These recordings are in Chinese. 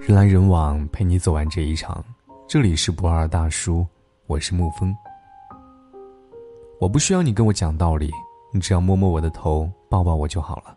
人来人往，陪你走完这一场。这里是不二大叔，我是沐风。我不需要你跟我讲道理，你只要摸摸我的头，抱抱我就好了。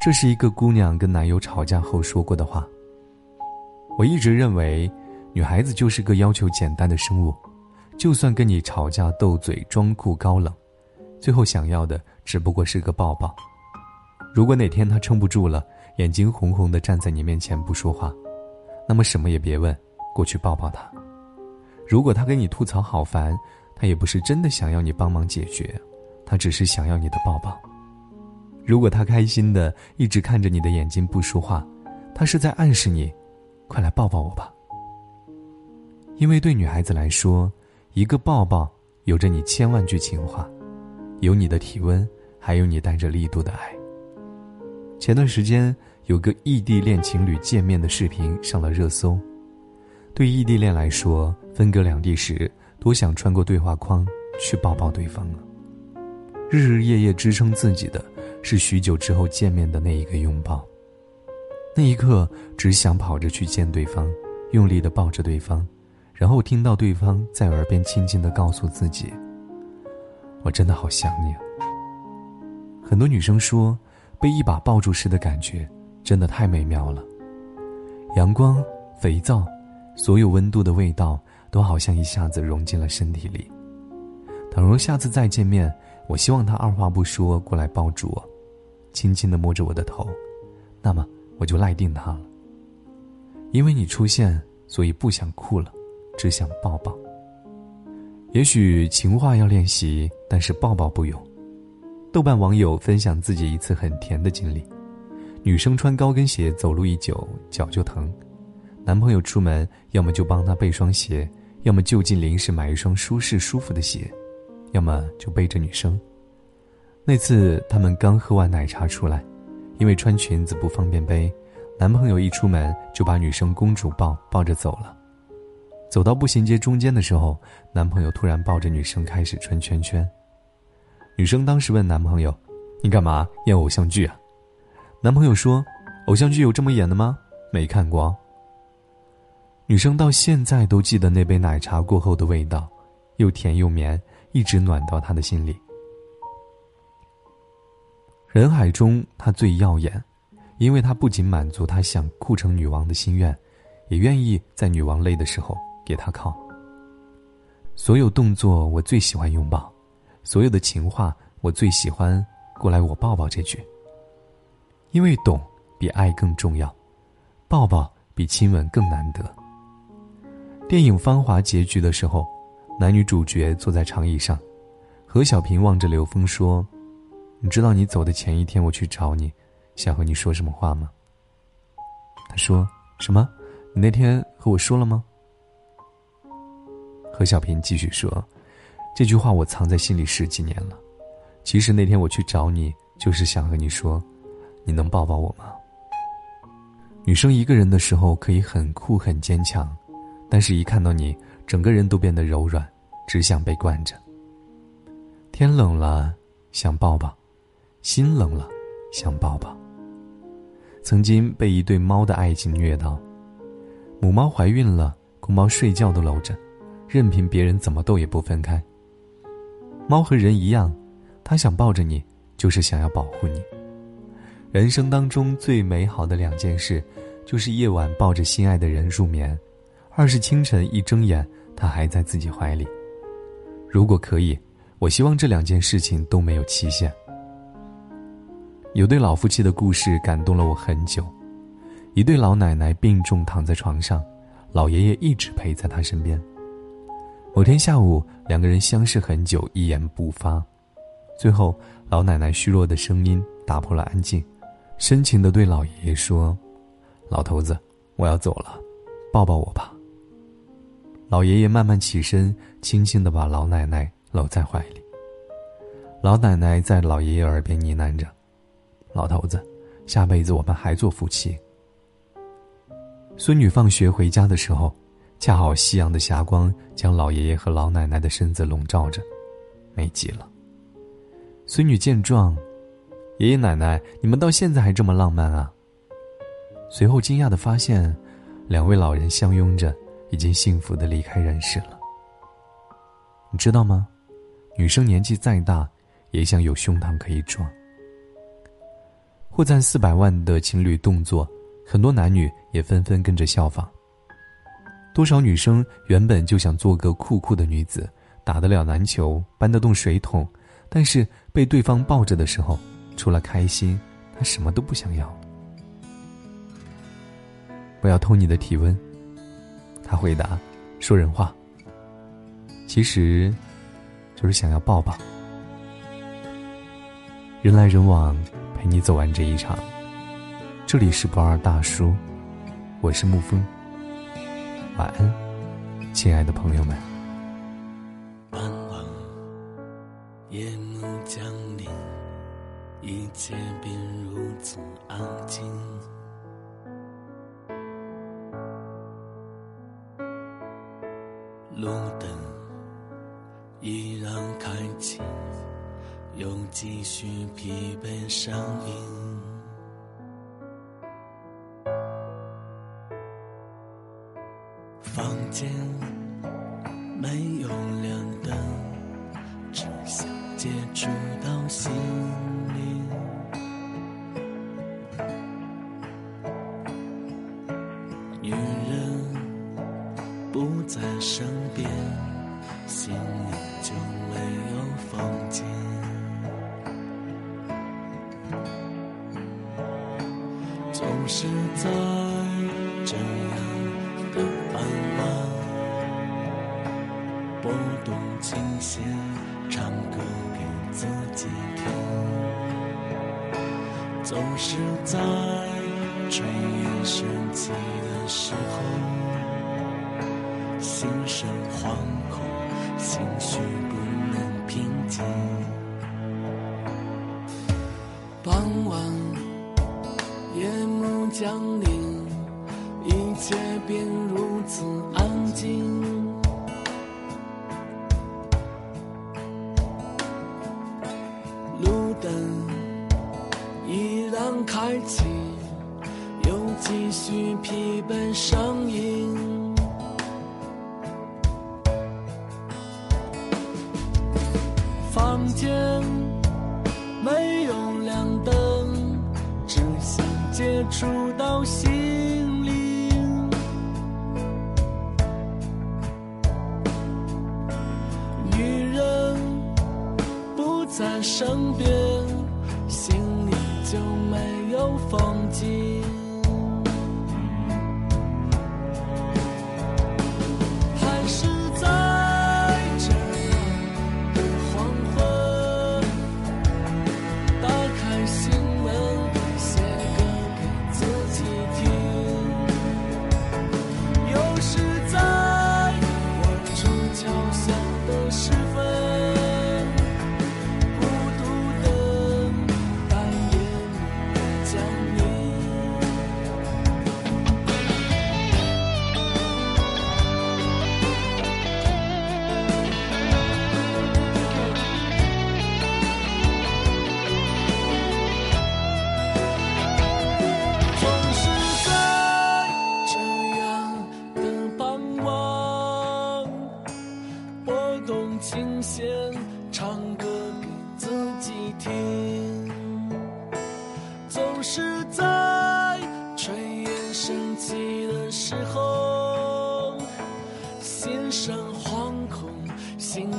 这是一个姑娘跟男友吵架后说过的话。我一直认为，女孩子就是个要求简单的生物，就算跟你吵架斗嘴、装酷高冷，最后想要的只不过是个抱抱。如果哪天她撑不住了，眼睛红红的站在你面前不说话，那么什么也别问，过去抱抱他。如果他跟你吐槽好烦，他也不是真的想要你帮忙解决，他只是想要你的抱抱。如果他开心的一直看着你的眼睛不说话，他是在暗示你，快来抱抱我吧。因为对女孩子来说，一个抱抱有着你千万句情话，有你的体温，还有你带着力度的爱。前段时间有个异地恋情侣见面的视频上了热搜。对异地恋来说，分隔两地时，多想穿过对话框去抱抱对方啊！日日夜夜支撑自己的，是许久之后见面的那一个拥抱。那一刻，只想跑着去见对方，用力的抱着对方，然后听到对方在耳边轻轻的告诉自己：“我真的好想你。”很多女生说。被一把抱住时的感觉，真的太美妙了。阳光、肥皂，所有温度的味道，都好像一下子融进了身体里。倘若下次再见面，我希望他二话不说过来抱住我，轻轻的摸着我的头，那么我就赖定他了。因为你出现，所以不想哭了，只想抱抱。也许情话要练习，但是抱抱不用。豆瓣网友分享自己一次很甜的经历：女生穿高跟鞋走路一久脚就疼，男朋友出门要么就帮她备双鞋，要么就近临时买一双舒适舒服的鞋，要么就背着女生。那次他们刚喝完奶茶出来，因为穿裙子不方便背，男朋友一出门就把女生公主抱抱着走了。走到步行街中间的时候，男朋友突然抱着女生开始转圈圈。女生当时问男朋友：“你干嘛演偶像剧啊？”男朋友说：“偶像剧有这么演的吗？没看过。”女生到现在都记得那杯奶茶过后的味道，又甜又绵，一直暖到她的心里。人海中，她最耀眼，因为她不仅满足她想酷成女王的心愿，也愿意在女王累的时候给她靠。所有动作，我最喜欢拥抱。所有的情话，我最喜欢“过来我抱抱”这句。因为懂比爱更重要，抱抱比亲吻更难得。电影《芳华》结局的时候，男女主角坐在长椅上，何小平望着刘峰说：“你知道你走的前一天我去找你，想和你说什么话吗？”他说：“什么？你那天和我说了吗？”何小平继续说。这句话我藏在心里十几年了，其实那天我去找你，就是想和你说，你能抱抱我吗？女生一个人的时候可以很酷很坚强，但是一看到你，整个人都变得柔软，只想被惯着。天冷了想抱抱，心冷了想抱抱。曾经被一对猫的爱情虐到，母猫怀孕了，公猫睡觉都搂着，任凭别人怎么逗也不分开。猫和人一样，它想抱着你，就是想要保护你。人生当中最美好的两件事，就是夜晚抱着心爱的人入眠，二是清晨一睁眼，他还在自己怀里。如果可以，我希望这两件事情都没有期限。有对老夫妻的故事感动了我很久，一对老奶奶病重躺在床上，老爷爷一直陪在她身边。某天下午，两个人相视很久，一言不发。最后，老奶奶虚弱的声音打破了安静，深情的对老爷爷说：“老头子，我要走了，抱抱我吧。”老爷爷慢慢起身，轻轻的把老奶奶搂在怀里。老奶奶在老爷爷耳边呢喃着：“老头子，下辈子我们还做夫妻。”孙女放学回家的时候。恰好夕阳的霞光将老爷爷和老奶奶的身子笼罩着，美极了。孙女见状，爷爷奶奶，你们到现在还这么浪漫啊？随后惊讶的发现，两位老人相拥着，已经幸福的离开人世了。你知道吗？女生年纪再大，也想有胸膛可以撞。获赞四百万的情侣动作，很多男女也纷纷跟着效仿。多少女生原本就想做个酷酷的女子，打得了篮球，搬得动水桶，但是被对方抱着的时候，除了开心，她什么都不想要。我要偷你的体温。他回答：“说人话。”其实，就是想要抱抱。人来人往，陪你走完这一场。这里是不二大叔，我是沐风。晚安，亲爱的朋友们。傍晚，夜幕降临，一切变如此安静。路灯依然开启，又继续疲惫声音。没有亮灯，只想接触到心灵。女人不在身边，心里就没有房间。总是在拨动琴弦，唱歌给自己听。总是在炊烟升起的时候，心生惶恐，心绪不能平静。傍晚，夜幕降临。一切变触到心灵，女人不。在身边，心里就没有风景。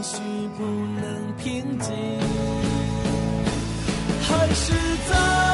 情绪不能平静，还是在。